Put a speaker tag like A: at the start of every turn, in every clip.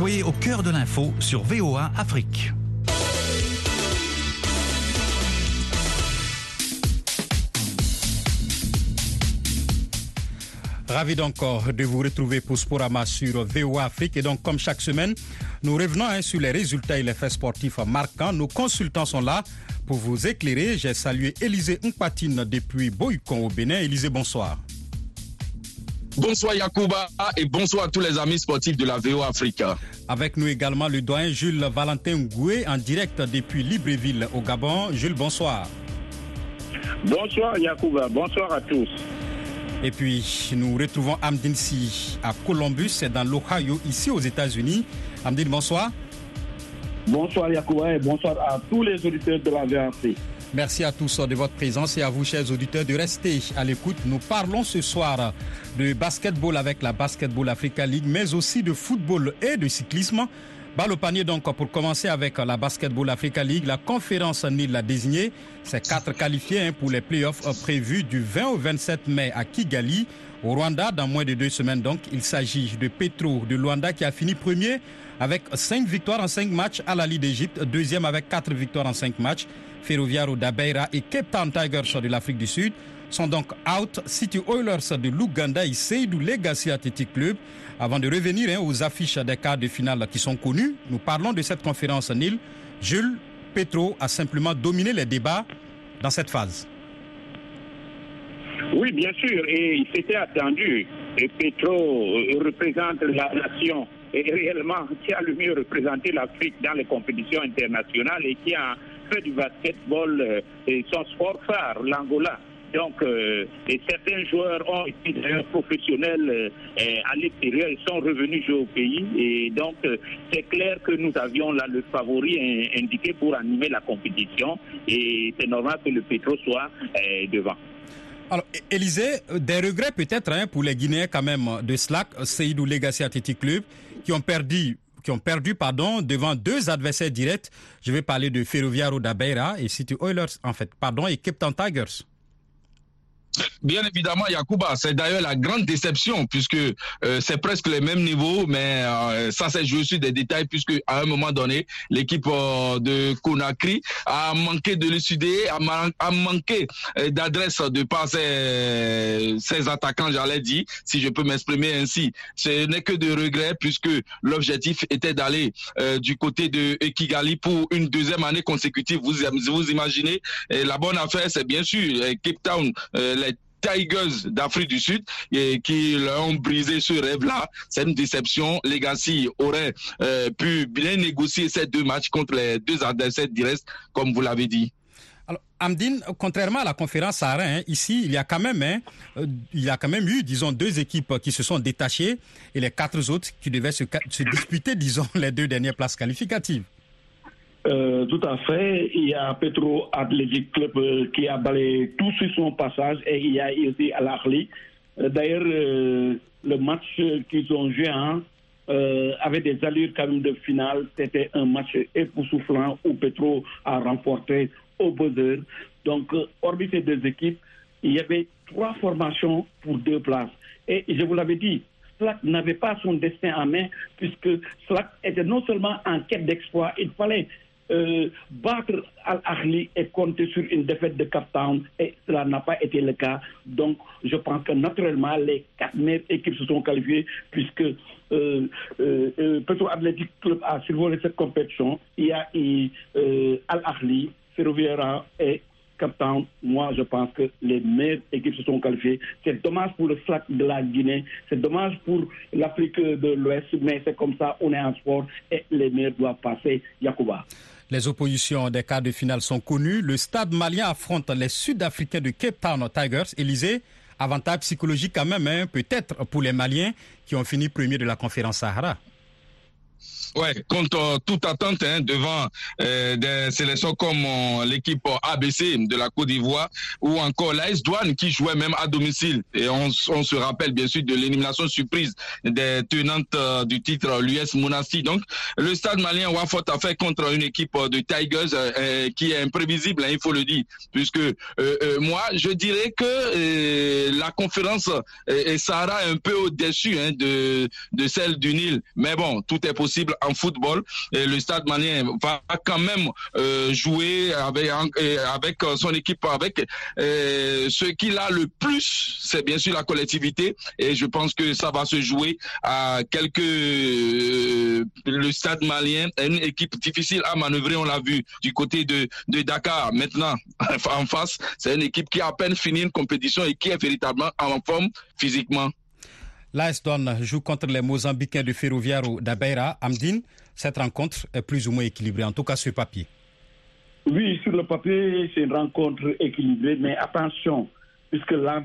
A: Soyez au cœur de l'info sur VOA Afrique.
B: Ravi donc de vous retrouver pour Sporama sur VOA Afrique. Et donc, comme chaque semaine, nous revenons hein, sur les résultats et les faits sportifs marquants. Nos consultants sont là pour vous éclairer. J'ai salué Élisée Mpatine depuis Boycon au Bénin. Élisée, bonsoir.
C: Bonsoir Yacouba et bonsoir à tous les amis sportifs de la VOA Africa.
B: Avec nous également le doyen Jules Valentin Goué en direct depuis Libreville au Gabon. Jules, bonsoir.
D: Bonsoir Yacouba, bonsoir à tous.
B: Et puis, nous retrouvons Amdine Si à Columbus, c'est dans l'Ohio, ici aux États-Unis. Amdine, bonsoir.
E: Bonsoir Yacouba et bonsoir à tous les auditeurs de la VRC.
B: Merci à tous de votre présence et à vous, chers auditeurs, de rester à l'écoute. Nous parlons ce soir de basketball avec la Basketball Africa League, mais aussi de football et de cyclisme. Balle au panier donc pour commencer avec la Basketball Africa League. La conférence NIL l'a désigné. C'est quatre qualifiés hein, pour les playoffs prévus du 20 au 27 mai à Kigali, au Rwanda, dans moins de deux semaines. Donc, il s'agit de Petro de Luanda qui a fini premier avec cinq victoires en cinq matchs à la Ligue d'Égypte, deuxième avec quatre victoires en cinq matchs. Ferroviario d'Abeira et Cape Town Tigers de l'Afrique du Sud sont donc out. City Oilers de l'Ouganda et Seydou Legacy Athletic Club. Avant de revenir hein, aux affiches des quarts de finale qui sont connues, nous parlons de cette conférence Nil. Jules Petro a simplement dominé les débats dans cette phase.
D: Oui, bien sûr, et il s'était attendu. Et Petro représente la nation et réellement qui a le mieux représenté l'Afrique dans les compétitions internationales et qui a fait du basketball euh, et son sport phare, l'Angola. Donc, euh, et certains joueurs ont été d'ailleurs professionnels euh, à l'extérieur, ils sont revenus jouer au pays. Et donc, c'est clair que nous avions là le favori indiqué pour animer la compétition. Et c'est normal que le Petro soit devant.
B: Alors, Élisée, des regrets peut-être hein, pour les Guinéens quand même de Slack, Seydou Legacy Athletic Club, qui ont perdu qui ont perdu pardon, devant deux adversaires directs. Je vais parler de Ferroviario d'Abeira et City Oilers, en fait, pardon, et Cape Tigers.
C: Bien évidemment, Yacouba, c'est d'ailleurs la grande déception puisque euh, c'est presque le même niveau, mais euh, ça c'est joué sur des détails puisque à un moment donné, l'équipe euh, de Conakry a manqué de lucidité, a, a manqué d'adresse de par ses, attaquants, j'allais dire, si je peux m'exprimer ainsi. Ce n'est que de regret puisque l'objectif était d'aller du côté de Kigali pour une deuxième année consécutive. Vous vous imaginez, la bonne affaire, c'est bien sûr Cape Town les Tigers d'Afrique du Sud et qui l'ont brisé ce rêve-là. C'est une déception. Legacy aurait euh, pu bien négocier ces deux matchs contre les deux adversaires directs, comme vous l'avez dit.
B: Alors, Amdine, contrairement à la conférence Sahara, hein, ici, il y a quand même, hein, euh, il y a quand même eu, disons, deux équipes qui se sont détachées et les quatre autres qui devaient se, se disputer, disons, les deux dernières places qualificatives.
E: Euh, tout à fait. Il y a Petro Athletic Club euh, qui a balayé tout sur son passage et il y a aussi Al Ahly. Euh, d'ailleurs, le match qu'ils ont joué hein, avait des allures quand même de finale. C'était un match époustouflant où Petro a remporté au buzzer. Donc, hormis ces deux équipes, il y avait trois formations pour deux places. Et je vous l'avais dit, Slack n'avait pas son destin en main puisque Slack était non seulement en quête d'exploit, il fallait euh, battre Al-Ahli et compter sur une défaite de Cap Town et cela n'a pas été le cas. Donc je pense que naturellement les quatre meilleures équipes se sont qualifiées puisque euh, euh, euh Petro Athletic Club a survolé cette compétition. Il y a Al-Ahli, Ferroviaria et Cap Town, moi, je pense que les meilleures équipes se sont qualifiées. C'est dommage pour le FLAC de la Guinée, c'est dommage pour l'Afrique de l'Ouest, mais c'est comme ça, on est en sport et les meilleurs doivent passer. Yacouba.
B: Les oppositions des quarts de finale sont connues. Le stade malien affronte les Sud-Africains de Cape Town Tigers. Élysée, avantage psychologique quand même, hein, peut-être pour les Maliens qui ont fini premier de la conférence Sahara.
C: Ouais, contre toute attente hein, devant euh, des sélections comme euh, l'équipe ABC de la Côte d'Ivoire ou encore l'AS Douane qui jouait même à domicile. Et on, se rappelle bien sûr de l'élimination surprise des tenantes euh, du titre l'US Monastir. Donc le stade malien Wafot a fait contre une équipe de Tigers euh, qui est imprévisible, hein, il faut le dire, puisque euh, moi je dirais que la conférence Sahara est un peu au-dessus hein, de celle du Nil. Mais bon, tout est possible en football. Et le Stade malien va quand même euh, jouer avec, avec son équipe, avec euh, ce qu'il a le plus, c'est bien sûr la collectivité. Et je pense que ça va se jouer à quelques... Euh, le Stade malien est une équipe difficile à manœuvrer, on l'a vu du côté de, de Dakar. Maintenant, en face, c'est une équipe qui a à peine fini une compétition et qui est véritablement en forme physiquement.
B: L'AS joue contre les Mozambicains de Ferroviario d'Abeira. Amdine, cette rencontre est plus ou moins équilibrée, en tout cas sur papier.
E: Oui, sur le papier, c'est une rencontre équilibrée, mais attention, puisque l'AS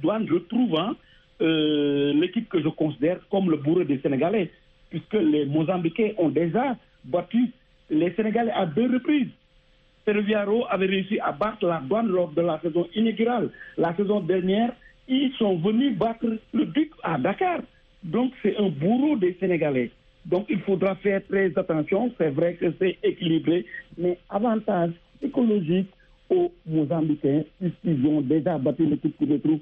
E: Douane, je trouve, hein, euh, l'équipe que je considère comme le bourreau des Sénégalais, puisque les Mozambicains ont déjà battu les Sénégalais à deux reprises. Ferroviario avait réussi à battre la douane lors de la saison inaugurale. La saison dernière, ils sont venus battre le Duc à Dakar. Donc c'est un bourreau des Sénégalais. Donc il faudra faire très attention. C'est vrai que c'est équilibré, mais avantage écologique aux Mozambicains, puisqu'ils ont déjà battu l'équipe qui retrouve.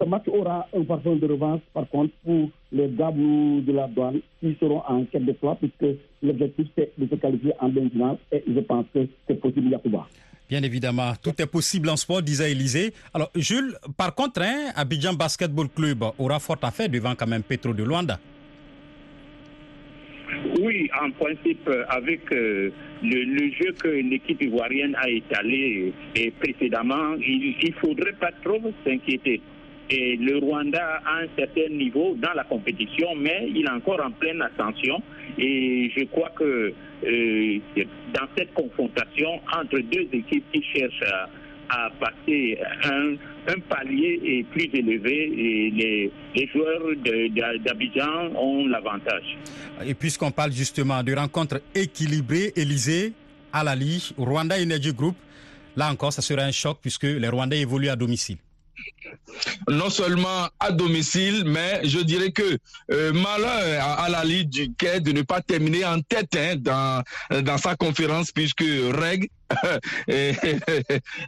E: Ce match aura un parfum de revanche, par contre, pour les Gabou de la douane, qui seront en quête de foi, puisque l'objectif c'est de se qualifier en demi-finale, et je pense que c'est possible, Yacouba.
B: Bien évidemment, tout est possible en sport, disait Élysée. Alors, Jules, par contre, hein, Abidjan Basketball Club aura fort à faire devant quand même Petro de Luanda.
D: Oui, en principe, avec euh, le, jeu que l'équipe ivoirienne a étalé et précédemment, il ne faudrait pas trop s'inquiéter. Et le Rwanda a un certain niveau dans la compétition, mais il est encore en pleine ascension. Et je crois que euh, dans cette confrontation entre deux équipes qui cherchent à, passer un, un, palier plus élevé, et les, les joueurs d'Abidjan ont l'avantage.
B: Et puisqu'on parle justement de rencontres équilibrées, Élysée, Alali, Rwanda Energy Group, là encore, ça sera un choc puisque les Rwandais évoluent à domicile
C: non seulement à domicile, mais je dirais que euh, malheur à, la Ligue du Quai de ne pas terminer en tête hein, dans, dans sa conférence, puisque Reg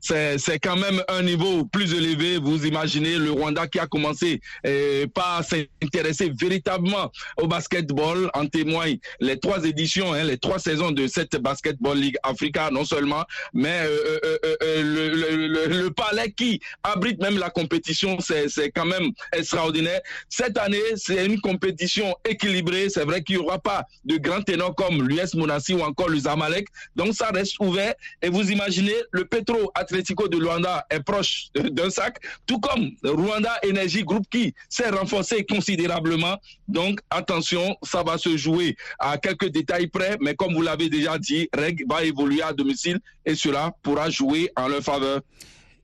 C: c'est quand même un niveau plus élevé. Vous imaginez le Rwanda qui a commencé eh, par s'intéresser véritablement au basketball. En témoignent les trois éditions, hein, les trois saisons de cette Basketball League Africa, non seulement, mais euh, euh, euh, le, le, le, palais qui abrite même la compétition, c'est quand même extraordinaire. Cette année, c'est une compétition équilibrée. C'est vrai qu'il n'y aura pas de grands ténors comme l'US Monassi ou encore le Zamalek. Donc ça reste ouvert. Et vous imaginez, le Petro Atlético de Luanda est proche d'un sac, tout comme Rwanda Energy Group qui s'est renforcé considérablement. Donc attention, ça va se jouer à quelques détails près, mais comme vous l'avez déjà dit, Reg va évoluer à domicile et cela pourra jouer en leur faveur.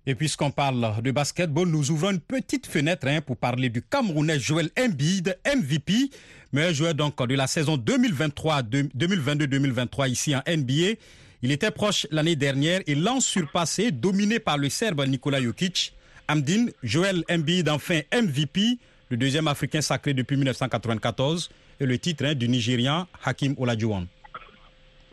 B: Et puisqu'on parle de basketball, nous ouvrons une petite fenêtre hein, pour parler du Camerounais Joël Embiid, MVP, meilleur joueur donc de la saison 2023-2022-2023 ici en NBA. Il était proche l'année dernière et l'an surpassé, dominé par le Serbe Nikola Jokic. Amdine, Joël Embiid, enfin MVP, le deuxième Africain sacré depuis 1994, et le titre hein, du Nigérian Hakim Olajuwon.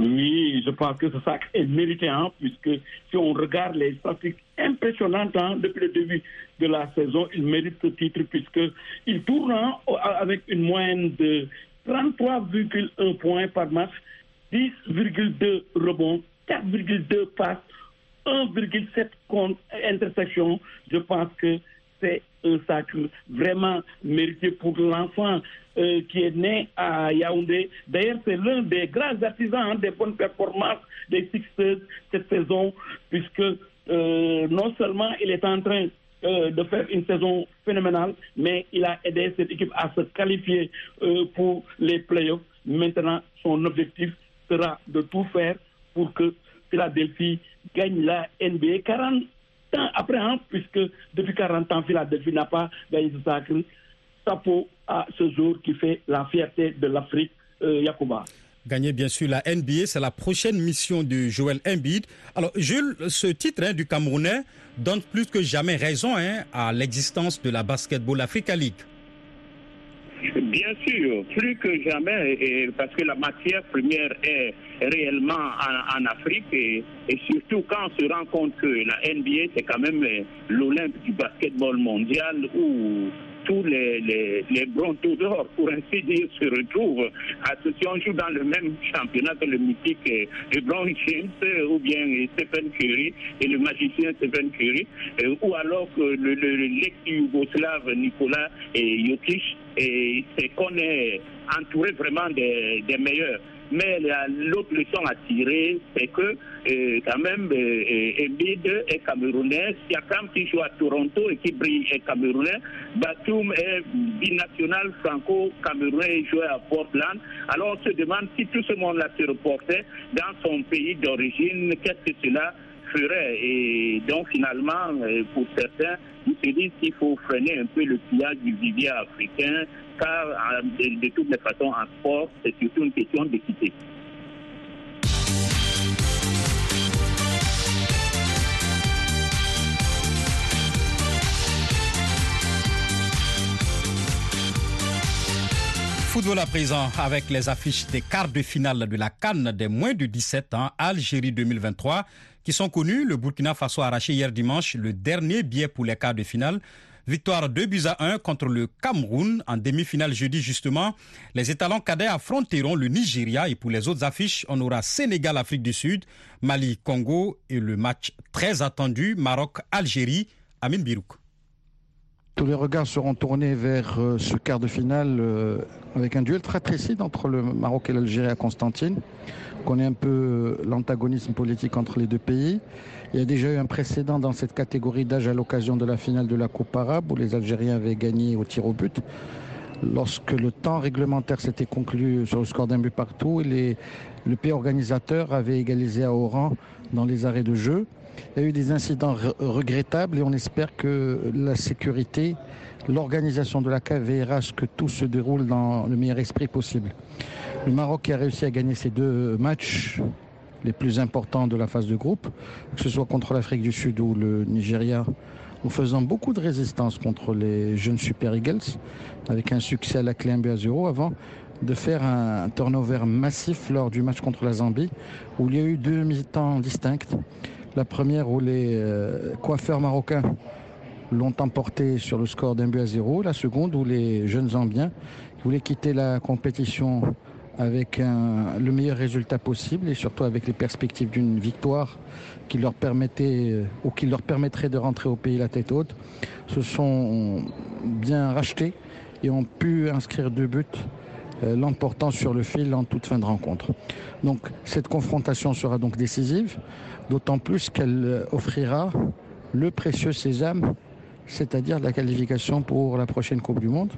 E: Oui, je pense que ce sac est mérité, hein, puisque si on regarde les statistiques impressionnantes hein, depuis le début de la saison, il mérite ce titre puisqu'il tourne hein, avec une moyenne de 33,1 points par match, 10,2 rebonds, 4,2 passes, 1,7 contre intersection. Je pense que c'est un sacre vraiment mérité pour l'enfant euh, qui est né à Yaoundé. D'ailleurs, c'est l'un des grands artisans hein, des bonnes performances des Sixers cette saison, puisque euh, non seulement il est en train euh, de faire une saison phénoménale, mais il a aidé cette équipe à se qualifier pour les playoffs. Maintenant, son objectif sera de tout faire pour que Philadelphie gagne la NBA 40 ans après, hein, puisque depuis 40 ans, Philadelphie n'a pas gagné ce sacre. chapeau à ce jour qui fait la fierté de l'Afrique, euh.
B: Gagner bien sûr la NBA, c'est la prochaine mission de Joël Embiid. Alors Jules, ce titre hein, du Camerounais donne plus que jamais raison hein, à l'existence de la Basketball Africa League.
D: Bien sûr, plus que jamais, parce que la matière première est réellement en, Afrique et, surtout quand on se rend compte que la NBA, c'est quand même l'Olympe du basketball mondial où tous les, les, les d'or, pour ainsi dire, se retrouvent. Si on joue dans le même championnat que le mythique LeBron James ou bien Stephen Curry et le magicien Stephen Curry, ou alors que le, le, l'ex-yougoslave Nicolas et Jokic, et c'est qu'on est entouré vraiment des, des meilleurs. Mais l'autre leçon à tirer, c'est que euh, quand même euh, Embiid est camerounais, Siakam qui joue à Toronto et qui brille est camerounais, Batum est binational franco-camerounais et joue à Portland. Alors on se demande si tout ce monde-là se reportait dans son pays d'origine, qu'est-ce que cela ferait Et donc finalement, pour certains, ils se disent qu'il faut freiner un peu le pillage du vivier africain, car de, de toutes les façons, en sport, c'est surtout une question d'équité.
B: Football à présent avec les affiches des quarts de finale de la Cannes des moins de 17 ans, Algérie 2023, qui sont connues. Le Burkina Faso a arraché hier dimanche le dernier billet pour les quarts de finale. Victoire 2 buts à 1 contre le Cameroun en demi-finale jeudi justement. Les étalons cadets affronteront le Nigeria et pour les autres affiches, on aura Sénégal, Afrique du Sud, Mali, Congo et le match très attendu Maroc-Algérie. Amin Birouk.
F: Tous les regards seront tournés vers euh, ce quart de finale euh, avec un duel très précis entre le Maroc et l'Algérie à Constantine. On connaît un peu l'antagonisme politique entre les deux pays. Il y a déjà eu un précédent dans cette catégorie d'âge à l'occasion de la finale de la Coupe arabe où les Algériens avaient gagné au tir au but. Lorsque le temps réglementaire s'était conclu sur le score d'un but partout, les, le pays organisateur avait égalisé à Oran dans les arrêts de jeu. Il y a eu des incidents re regrettables et on espère que la sécurité, l'organisation de la CAF ce que tout se déroule dans le meilleur esprit possible. Le Maroc a réussi à gagner ces deux matchs les plus importants de la phase de groupe, que ce soit contre l'Afrique du Sud ou le Nigeria, en faisant beaucoup de résistance contre les jeunes Super Eagles, avec un succès à la clé 1 but à 0 avant de faire un turnover massif lors du match contre la Zambie, où il y a eu deux mi-temps distinctes. La première où les euh, coiffeurs marocains l'ont emporté sur le score d'un but à zéro. La seconde où les jeunes Zambiens voulaient quitter la compétition avec le meilleur résultat possible et surtout avec les perspectives d'une victoire qui leur permettait ou qui leur permettrait de rentrer au pays la tête haute, se sont bien rachetés et ont pu inscrire deux buts, euh, l'emportant sur le fil en toute fin de rencontre. Donc cette confrontation sera donc décisive, d'autant plus qu'elle offrira le précieux sésame, c'est-à-dire la qualification pour la prochaine Coupe du Monde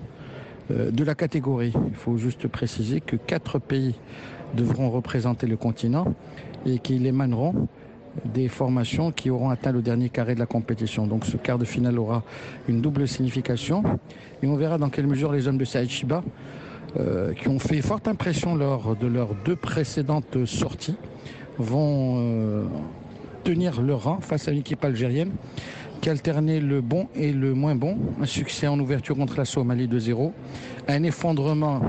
F: de la catégorie. Il faut juste préciser que quatre pays devront représenter le continent et qu'ils émaneront des formations qui auront atteint le dernier carré de la compétition. Donc ce quart de finale aura une double signification et on verra dans quelle mesure les hommes de Saïd Chiba, euh, qui ont fait forte impression lors de leurs deux précédentes sorties, vont euh, tenir leur rang face à l'équipe algérienne qui alternait le bon et le moins bon. Un succès en ouverture contre la Somalie 2-0. Un effondrement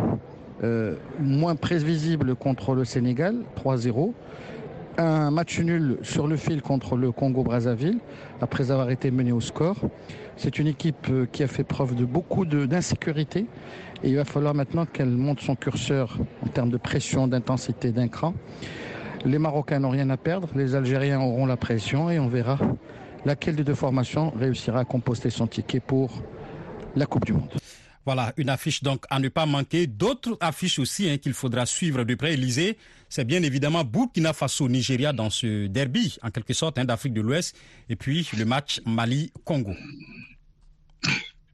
F: euh, moins prévisible contre le Sénégal 3-0. Un match nul sur le fil contre le Congo-Brazzaville après avoir été mené au score. C'est une équipe qui a fait preuve de beaucoup d'insécurité et il va falloir maintenant qu'elle monte son curseur en termes de pression, d'intensité, d'un cran. Les Marocains n'ont rien à perdre, les Algériens auront la pression et on verra laquelle des deux formations réussira à composter son ticket pour la Coupe du Monde.
B: Voilà, une affiche donc à ne pas manquer. D'autres affiches aussi hein, qu'il faudra suivre de près, Élysée, c'est bien évidemment Burkina Faso-Nigeria dans ce derby, en quelque sorte, hein, d'Afrique de l'Ouest, et puis le match Mali-Congo.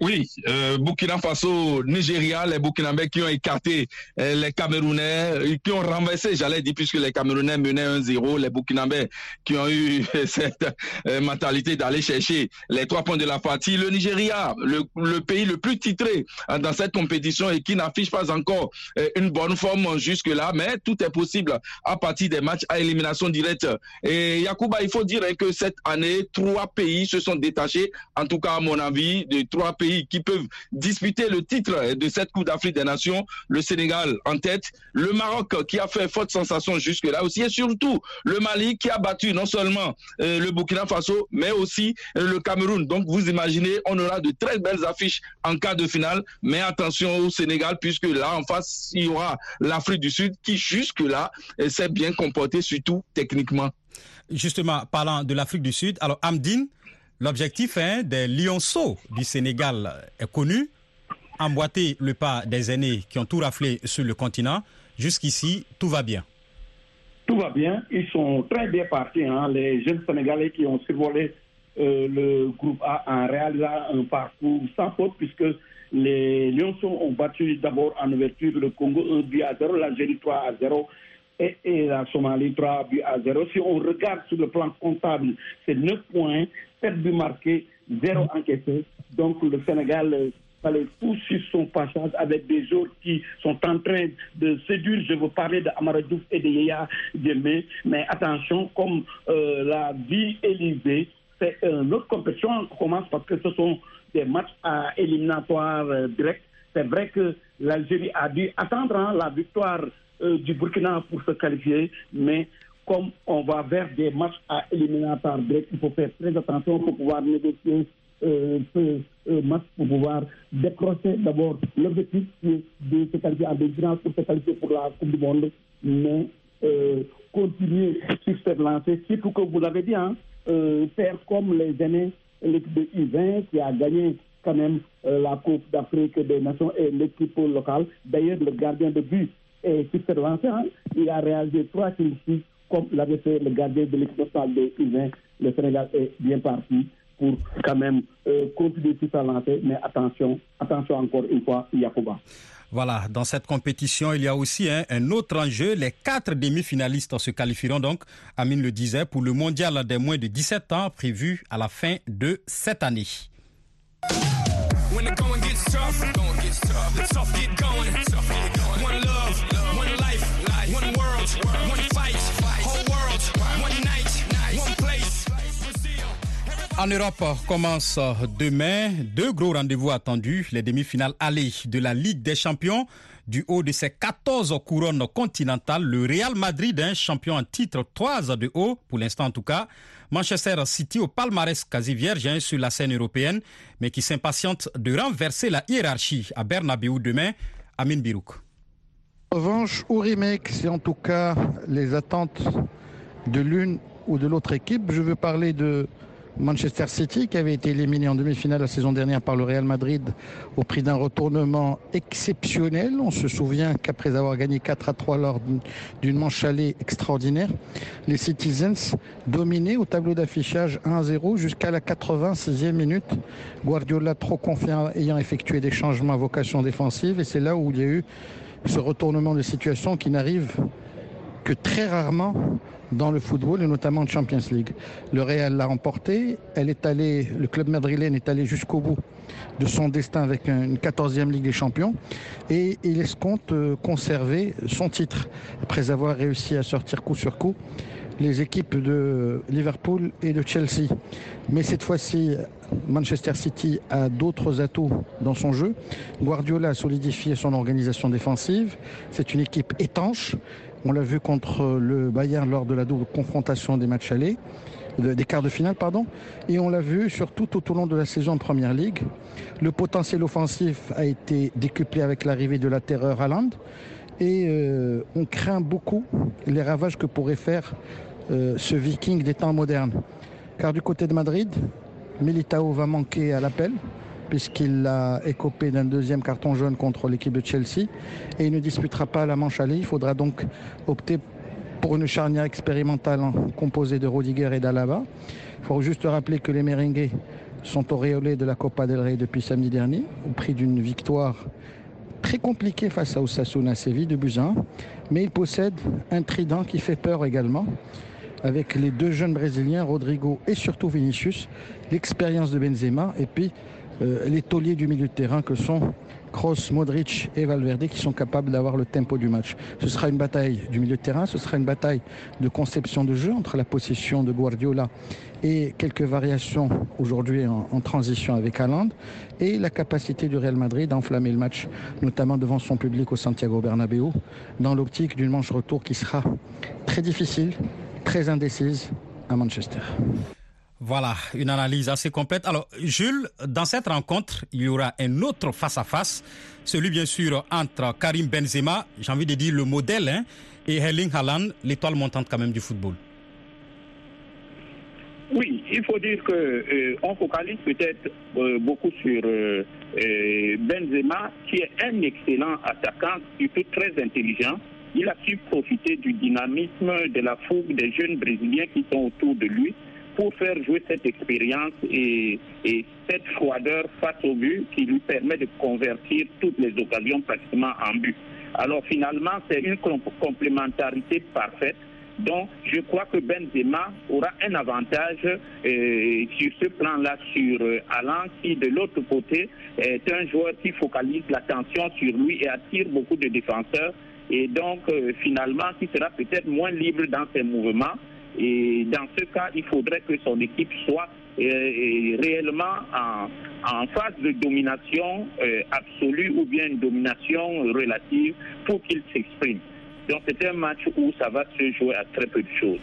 C: Oui, euh, Burkina Faso, Nigeria, les Burkinabés qui ont écarté euh, les Camerounais, euh, qui ont renversé, j'allais dire, puisque les Camerounais menaient 1-0, les Burkinabés qui ont eu cette mentalité d'aller chercher les trois points de la partie. Le Nigeria, le, pays le plus titré dans cette compétition et qui n'affiche pas encore une bonne forme jusque-là, mais tout est possible à partir des matchs à élimination directe. Et Yacouba, il faut dire hein, que cette année, trois pays se sont détachés, en tout cas à mon avis, de trois pays qui peuvent disputer le titre de cette Coupe d'Afrique des Nations. Le Sénégal en tête, le Maroc qui a fait forte sensation jusque-là aussi, et surtout le Mali qui a battu non seulement euh, le Burkina Faso, mais aussi euh, le Cameroun. Donc vous imaginez, on aura de très belles affiches en cas de finale, mais attention au Sénégal, puisque là en face, il y aura l'Afrique du Sud qui jusque-là euh, s'est bien comporté, surtout techniquement.
B: Justement, parlant de l'Afrique du Sud, alors Amdine, L'objectif hein, des lionceaux du Sénégal est connu, emboîter le pas des aînés qui ont tout raflé sur le continent. Jusqu'ici, tout va bien.
E: Tout va bien. Ils sont très bien partis. Hein. Les jeunes Sénégalais qui ont survolé euh, le groupe A en réalisant un parcours sans faute, puisque les Lionceaux ont battu d'abord en ouverture le Congo 1 but à 0, l'Algérie 3 à 0 et, et, la Somalie 3 buts à 0. Si on regarde sur le plan comptable, c'est 9 points 7 buts marqués, 0 encaissé. Donc le Sénégal euh, fallait poursuivre son passage avec des autres qui sont en train de séduire. Je veux parler de Amaradouf et de Yaya Djemé. Mais attention, comme euh, la vie Élysée, c'est une autre compétition qui commence parce que ce sont des matchs à éliminatoires euh, directs. C'est vrai que l'Algérie a dû attendre hein, la victoire du Burkina pour se qualifier, mais comme on va vers des matchs à éliminatoire direct, il faut faire très attention pour pouvoir négocier euh, ce euh, match, pour pouvoir décrocher d'abord l'objectif de se qualifier en demi pour se qualifier pour la Coupe du Monde, mais euh, continuer sur cette lancée, surtout que vous l'avez dit, hein, faire comme les années, l'équipe de U20 qui a gagné quand même la Coupe d'Afrique des Nations et l'équipe locale. D'ailleurs, le gardien de but est sur cette lancée, hein, il a réalisé trois kills comme l'avait fait le gardien de l'équipe nationale de U20, le Sénégal est bien parti pour quand même euh, continuer tout sa lancée. Mais attention, attention encore une fois, Yacouba.
B: Voilà, dans cette compétition, il y a aussi un autre enjeu. Les quatre demi-finalistes se qualifieront donc, Amine le disait, pour le mondial des moins de 17 ans prévu à la fin de cette année. En Europe commence demain deux gros rendez-vous attendus, les demi-finales allées de la Ligue des Champions. Du haut de ses 14 couronnes continentales, le Real Madrid, un champion en titre 3 de haut, pour l'instant en tout cas. Manchester City au palmarès quasi vierge sur la scène européenne, mais qui s'impatiente de renverser la hiérarchie à Bernabeu demain. Amin Birouk.
F: En revanche, au remake, c'est en tout cas les attentes de l'une ou de l'autre équipe. Je veux parler de Manchester City qui avait été éliminé en demi-finale la saison dernière par le Real Madrid au prix d'un retournement exceptionnel. On se souvient qu'après avoir gagné 4 à 3 lors d'une manche allée extraordinaire, les Citizens dominaient au tableau d'affichage 1 0 jusqu'à la 86e minute. Guardiola trop confiant ayant effectué des changements à vocation défensive et c'est là où il y a eu ce retournement de situation qui n'arrive que très rarement dans le football et notamment en Champions League. Le Real l'a remporté. Le club madrilène est allé jusqu'au bout de son destin avec une 14e Ligue des Champions et il escompte euh, conserver son titre après avoir réussi à sortir coup sur coup les équipes de Liverpool et de Chelsea. Mais cette fois-ci, Manchester City a d'autres atouts dans son jeu. Guardiola a solidifié son organisation défensive. C'est une équipe étanche on l'a vu contre le Bayern lors de la double confrontation des matchs allés, des quarts de finale, pardon. Et on l'a vu surtout tout au long de la saison de Première Ligue. Le potentiel offensif a été décuplé avec l'arrivée de la terreur à. Et euh, on craint beaucoup les ravages que pourrait faire euh, ce Viking des temps modernes. Car du côté de Madrid, Militao va manquer à l'appel puisqu'il a écopé d'un deuxième carton jaune contre l'équipe de Chelsea et il ne disputera pas la manche aller. Il faudra donc opter pour une charnière expérimentale composée de Rodiger et d'Alaba. Il faut juste rappeler que les Merengues sont auréolés de la Copa del Rey depuis samedi dernier, au prix d'une victoire très compliquée face à Osasuna Séville de Buzyn. Mais ils possèdent un trident qui fait peur également, avec les deux jeunes Brésiliens, Rodrigo et surtout Vinicius, l'expérience de Benzema et puis euh, les tauliers du milieu de terrain que sont Kroos, Modric et Valverde qui sont capables d'avoir le tempo du match. Ce sera une bataille du milieu de terrain, ce sera une bataille de conception de jeu entre la possession de Guardiola et quelques variations aujourd'hui en, transition avec Haaland et la capacité du Real Madrid d'enflammer le match, notamment devant son public au Santiago Bernabéu, dans l'optique d'une manche retour qui sera très difficile, très indécise à Manchester.
B: Voilà, une analyse assez complète. Alors, Jules, dans cette rencontre, il y aura un autre face-à-face, celui bien sûr entre Karim Benzema, j'ai envie de dire le modèle, hein, et Erling Haaland, l'étoile montante quand même du football.
D: Oui, il faut dire que euh, on focalise peut-être euh, beaucoup sur euh, Benzema, qui est un excellent attaquant, surtout très intelligent. Il a su profiter du dynamisme, de la fougue des jeunes Brésiliens qui sont autour de lui pour faire jouer cette expérience et, et, cette froideur face au but qui lui permet de convertir toutes les occasions pratiquement en but. Alors finalement, c'est une complémentarité parfaite. Donc, je crois que Benzema aura un avantage euh, sur ce plan-là sur euh, Alain, qui de l'autre côté est un joueur qui focalise l'attention sur lui et attire beaucoup de défenseurs. Et donc, euh, finalement, qui sera peut-être moins libre dans ses mouvements. Et dans ce cas, il faudrait que son équipe soit euh, réellement en, phase de domination euh, absolue ou bien une domination relative pour qu'il s'exprime. Donc c'est un match où ça va se jouer à très peu de choses.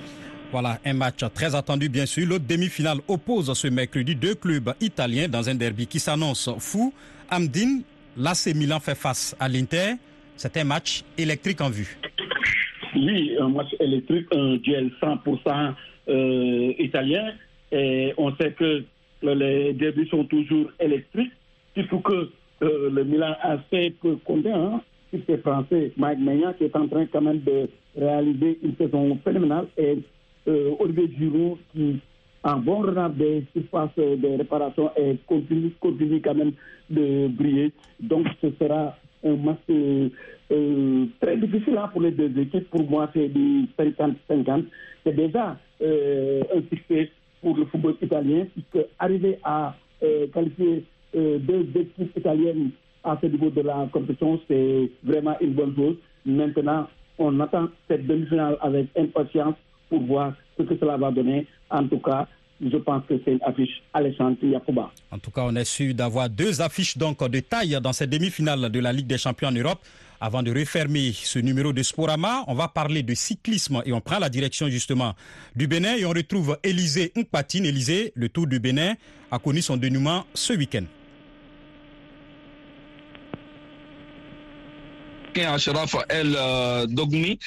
B: Voilà, un match très attendu bien sûr. L'autre demi-finale oppose ce mercredi deux clubs italiens dans un derby qui s'annonce fou. Amdine, l'AC Milan fait face à l'Inter. C'est un match électrique en vue.
E: Oui, un match électrique, un duel 100% euh, italien. Et on sait que les débuts sont toujours électriques, surtout que euh, le Milan a fait compter, hein, c'est français, Mike Maignan, qui est en train quand même de réaliser une saison phénoménale, et euh, Olivier Giroud, qui en bon renard des surfaces de réparation et continue, continue quand même de briller. Donc ce sera un match euh, euh, très difficile hein, pour les deux équipes. Pour moi, c'est du 50-50. C'est déjà euh, un succès pour le football italien, puisque arriver à qualifier deux équipes italiennes à ce niveau de la compétition, c'est vraiment une bonne chose. Maintenant, on attend cette demi-finale avec impatience pour voir ce que cela va donner. En tout cas, je pense que c'est une affiche alléchante Yacouba.
B: En tout cas, on est sûr d'avoir deux affiches donc de taille dans cette demi-finale de la Ligue des Champions en Europe. Avant de refermer ce numéro de Sporama, on va parler de cyclisme et on prend la direction justement du Bénin et on retrouve Élisée Nkpatine. Élisée, le Tour du Bénin a connu son dénouement ce week-end.
C: Ashraf El Dogmi,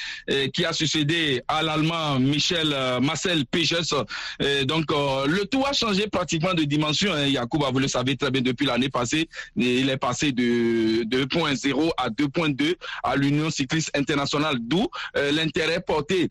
C: qui a succédé à l'allemand Michel Marcel Peches. donc le tout a changé pratiquement de dimension. Hein. Yacouba, vous le savez très bien depuis l'année passée, il est passé de 2.0 à 2.2 à l'Union cycliste internationale, d'où l'intérêt porté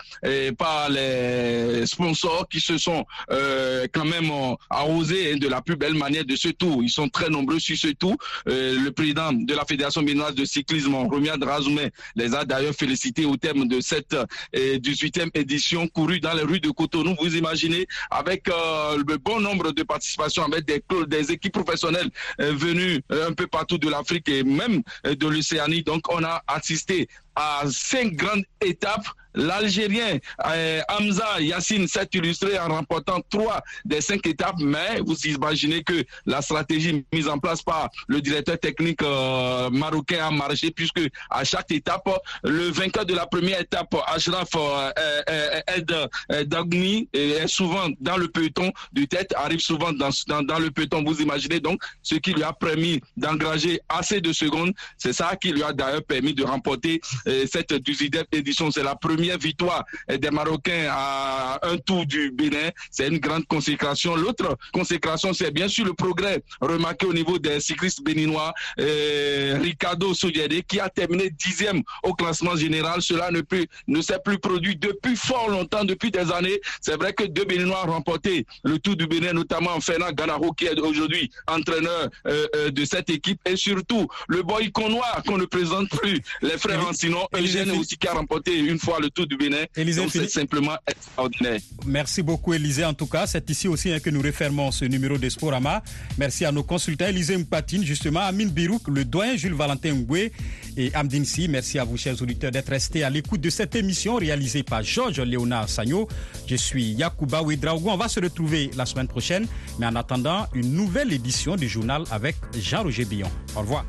C: par les sponsors qui se sont quand même arrosés de la plus belle manière de ce tour. Ils sont très nombreux sur ce tour. le président de la Fédération béninoise de cyclisme, Romiad Razoumé les a d'ailleurs félicités au terme de cette euh, 18e édition courue dans les rues de Cotonou. Vous imaginez, avec euh, le bon nombre de participations, avec des, des équipes professionnelles euh, venues un peu partout de l'Afrique et même de l'Océanie. Donc, on a assisté à cinq grandes étapes L'Algérien euh, Hamza Yassine s'est illustré en remportant trois des cinq étapes, mais vous imaginez que la stratégie mise en place par le directeur technique euh, marocain a marché, puisque à chaque étape, le vainqueur de la première étape, Ashraf euh, Ed Dagmi, est souvent dans le peloton de tête, arrive souvent dans, dans, dans, le peloton. Vous imaginez donc ce qui lui a permis d'engager assez de secondes. C'est ça qui lui a d'ailleurs permis de remporter cette 18e édition. C'est la première victoire des Marocains à un tour du Bénin. C'est une grande consécration. L'autre consécration, c'est bien sûr le progrès remarqué au niveau des cyclistes béninois. Ricardo Soudjede qui a terminé dixième au classement général. Cela ne, peut, ne s'est plus produit depuis fort longtemps, depuis des années. C'est vrai que deux Béninois ont remporté le Tour du Bénin, notamment Fernand Ganaro qui est aujourd'hui entraîneur euh, euh, de cette équipe et surtout le boy noir qu'on ne présente plus, les frères Ancinon, Eugène aussi qui a remporté une fois le Tour du Bénin. c'est simplement extraordinaire.
B: Merci beaucoup Élisée. En tout cas, c'est ici aussi hein, que nous refermons ce numéro de Sporama. Merci à nos consultants Élisée Mpatine, justement, Amine Birouk, le doyen Jules Valentin Ngoué et Amdine Si. Merci à vous, chers auditeurs, d'être restés à l'écoute de cette émission réalisée par Georges Léonard Sagno. Je suis Yacouba Ouedraogo. On va se retrouver la semaine prochaine, mais en attendant, une nouvelle édition du journal avec Jean-Roger Billon. Au revoir.